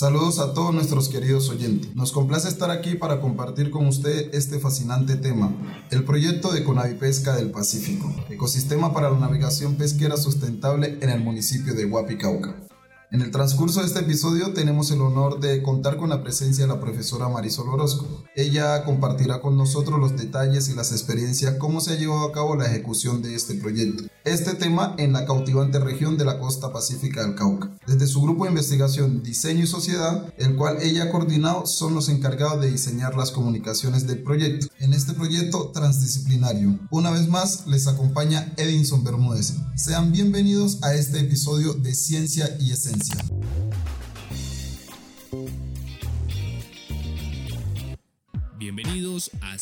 Saludos a todos nuestros queridos oyentes. Nos complace estar aquí para compartir con usted este fascinante tema, el proyecto de Conavipesca del Pacífico, ecosistema para la navegación pesquera sustentable en el municipio de Huapicauca. En el transcurso de este episodio tenemos el honor de contar con la presencia de la profesora Marisol Orozco. Ella compartirá con nosotros los detalles y las experiencias cómo se ha llevado a cabo la ejecución de este proyecto. Este tema en la cautivante región de la costa pacífica del Cauca. Desde su grupo de investigación Diseño y Sociedad, el cual ella ha coordinado, son los encargados de diseñar las comunicaciones del proyecto. En este proyecto transdisciplinario, una vez más les acompaña Edinson Bermúdez. Sean bienvenidos a este episodio de Ciencia y Esencia.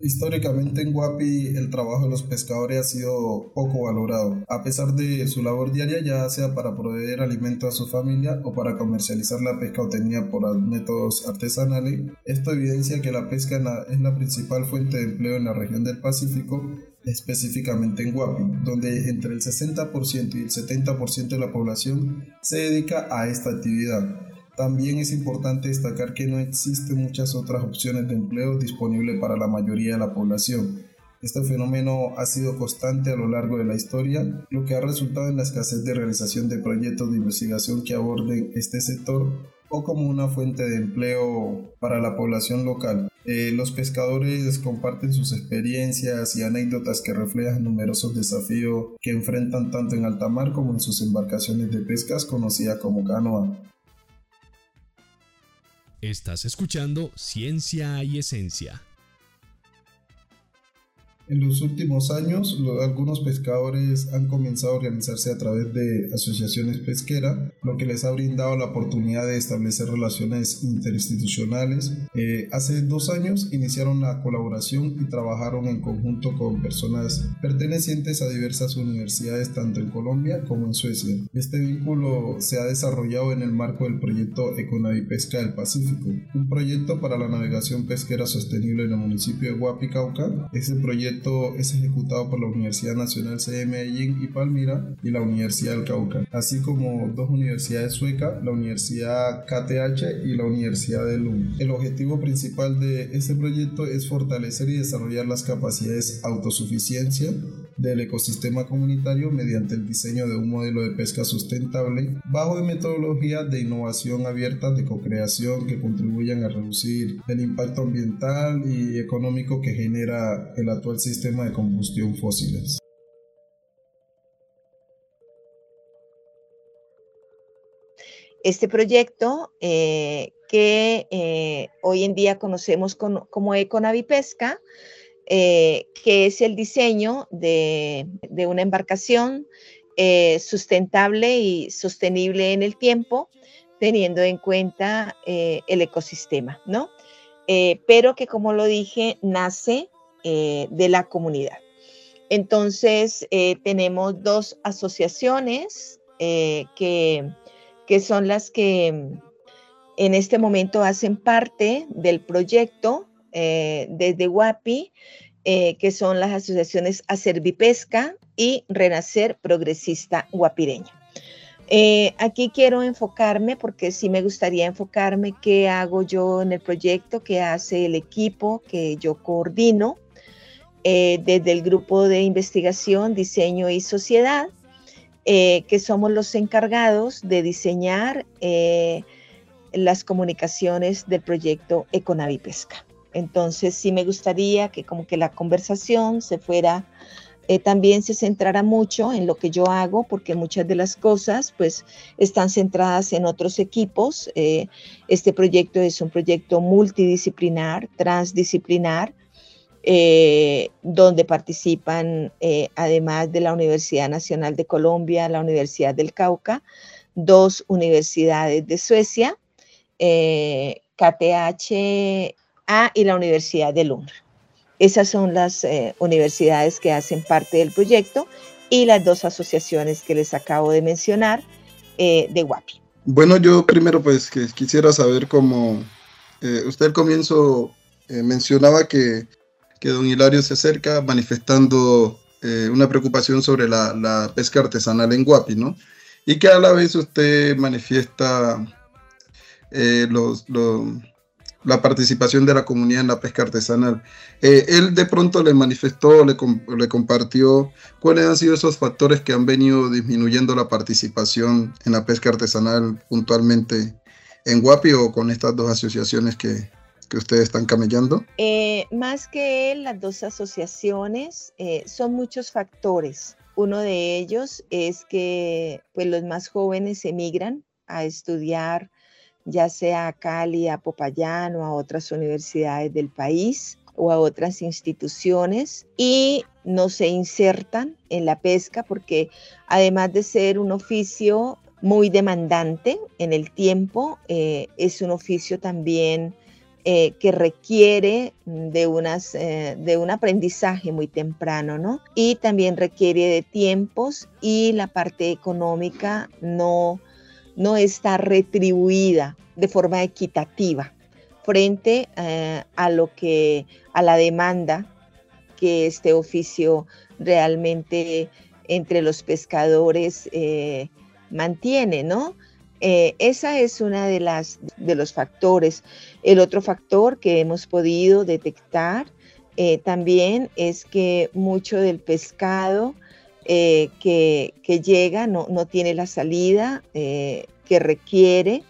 Históricamente en Guapi el trabajo de los pescadores ha sido poco valorado, a pesar de su labor diaria ya sea para proveer alimento a su familia o para comercializar la pesca obtenida por métodos artesanales. Esto evidencia que la pesca es la principal fuente de empleo en la región del Pacífico específicamente en Guapi, donde entre el 60% y el 70% de la población se dedica a esta actividad. También es importante destacar que no existen muchas otras opciones de empleo disponibles para la mayoría de la población. Este fenómeno ha sido constante a lo largo de la historia, lo que ha resultado en la escasez de realización de proyectos de investigación que aborden este sector o como una fuente de empleo para la población local. Eh, los pescadores comparten sus experiencias y anécdotas que reflejan numerosos desafíos que enfrentan tanto en alta mar como en sus embarcaciones de pescas conocidas como canoa. Estás escuchando Ciencia y Esencia. En los últimos años, algunos pescadores han comenzado a organizarse a través de asociaciones pesqueras, lo que les ha brindado la oportunidad de establecer relaciones interinstitucionales. Eh, hace dos años iniciaron la colaboración y trabajaron en conjunto con personas pertenecientes a diversas universidades, tanto en Colombia como en Suecia. Este vínculo se ha desarrollado en el marco del proyecto Pesca del Pacífico, un proyecto para la navegación pesquera sostenible en el municipio de Huapicauca. Ese proyecto es ejecutado por la Universidad Nacional C de Medellín y Palmira y la Universidad del Cauca, así como dos universidades suecas, la Universidad KTH y la Universidad de Lund. El objetivo principal de este proyecto es fortalecer y desarrollar las capacidades autosuficiencia del ecosistema comunitario mediante el diseño de un modelo de pesca sustentable bajo metodologías de innovación abierta de co-creación que contribuyan a reducir el impacto ambiental y económico que genera el actual sistema de combustión fósiles. Este proyecto eh, que eh, hoy en día conocemos como Econavipesca, eh, que es el diseño de, una embarcación sustentable y sostenible en el tiempo, teniendo en cuenta el ecosistema, ¿no? pero que como lo dije, nace eh, de la comunidad. Entonces, eh, tenemos dos asociaciones eh, que, que, son las que en este momento hacen parte del proyecto desde WAPI, que son las asociaciones Acervipesca y Renacer Progresista Guapireña. aquí quiero enfocarme, porque sí me gustaría enfocarme qué hago yo en el proyecto, qué hace el equipo que yo coordino eh, desde el grupo de investigación, diseño y sociedad, eh, que somos los encargados de diseñar eh, las comunicaciones del proyecto Econavipesca. Entonces, sí me gustaría que como que la conversación se fuera, también se centrara mucho en lo que yo hago, porque muchas de las cosas pues están centradas en otros equipos. este proyecto es un proyecto multidisciplinar, transdisciplinar, eh, donde participan, eh, además de la Universidad Nacional de Colombia, la Universidad del Cauca, dos universidades de Suecia, eh, KTHA y la Universidad de Lund. Esas son las eh, universidades que hacen parte del proyecto y las dos asociaciones que les acabo de mencionar eh, de Guapi. Bueno, yo primero pues quisiera saber cómo eh, usted al comienzo mencionaba que, que, don Hilario se acerca manifestando una preocupación sobre la, pesca artesanal en Guapi, ¿no? Y que a la vez usted manifiesta los, los la participación de la comunidad en la pesca artesanal. Eh, él de pronto le manifestó, le, compartió cuáles han sido esos factores que han venido disminuyendo la participación en la pesca artesanal puntualmente en Guapi o con estas dos asociaciones que, que ustedes están camellando. Eh, más que él, las dos asociaciones eh, son muchos factores. Uno de ellos es que pues, los más jóvenes emigran a estudiar ya sea a Cali, a Popayán o a otras universidades del país o a otras instituciones y no se insertan en la pesca porque además de ser un oficio muy demandante en el tiempo, eh, es un oficio también eh, que requiere de, unas, eh, de un aprendizaje muy temprano, ¿no? Y también requiere de tiempos y la parte económica no no está retribuida de forma equitativa frente eh, a lo que a la demanda que este oficio realmente entre los pescadores eh, mantiene, ¿no? Eh, esa es una de las de los factores. El otro factor que hemos podido detectar también es que mucho del pescado eh, que, llega, no, no, tiene la salida eh, que requiere.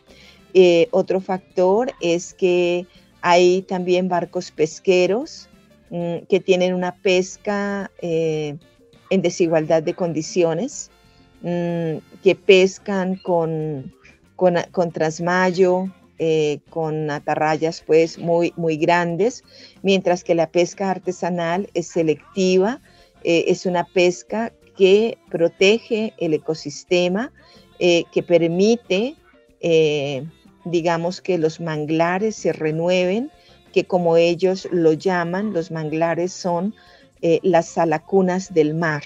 Eh, otro factor es que hay también barcos pesqueros mm, que tienen una pesca en desigualdad de condiciones, mm, que pescan con, con, con trasmayo, con atarrayas pues muy, muy grandes, mientras que la pesca artesanal es selectiva, es una pesca que protege el ecosistema, eh, que permite, eh, digamos, que los manglares se renueven, que como ellos lo llaman, los manglares son eh, las salacunas del mar.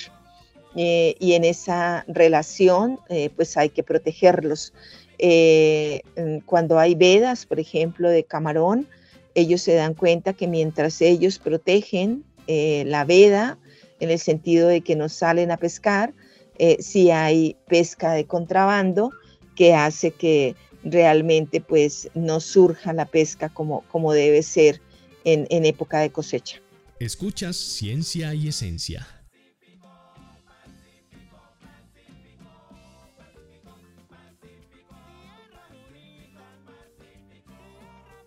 y en esa relación, pues hay que protegerlos. cuando hay vedas, por ejemplo, de camarón, ellos se dan cuenta que mientras ellos protegen la veda, en el sentido de que no salen a pescar, eh, si hay pesca de contrabando que hace que realmente pues no surja la pesca como, como debe ser en, en época de cosecha. Escuchas Ciencia y Esencia.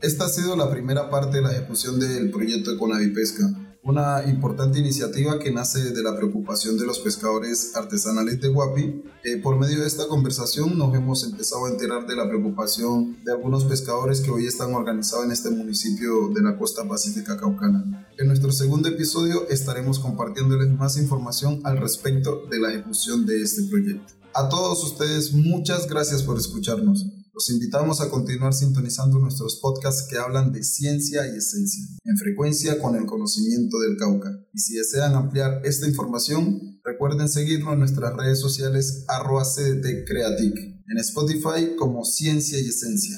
Esta ha sido la primera parte de la ejecución del proyecto de Conavipesca una importante iniciativa que nace de la preocupación de los pescadores artesanales de Guapi. Eh, por medio de esta conversación nos hemos empezado a enterar de la preocupación de algunos pescadores que hoy están organizados en este municipio de la costa pacífica caucana. En nuestro segundo episodio estaremos compartiéndoles más información al respecto de la ejecución de este proyecto. A todos ustedes muchas gracias por escucharnos. Los invitamos a continuar sintonizando nuestros podcasts que hablan de ciencia y esencia, en frecuencia con el conocimiento del Cauca. Y si desean ampliar esta información, recuerden seguirnos en nuestras redes sociales Creatic, en Spotify como Ciencia y Esencia.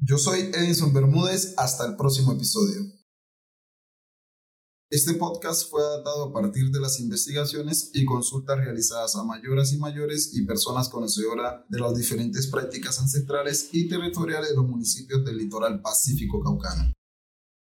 Yo soy Edison Bermúdez, hasta el próximo episodio. Este podcast fue adaptado a partir de las investigaciones y consultas realizadas a mayores y mayores y personas conocedoras de las diferentes prácticas ancestrales y territoriales de los municipios del litoral pacífico caucano.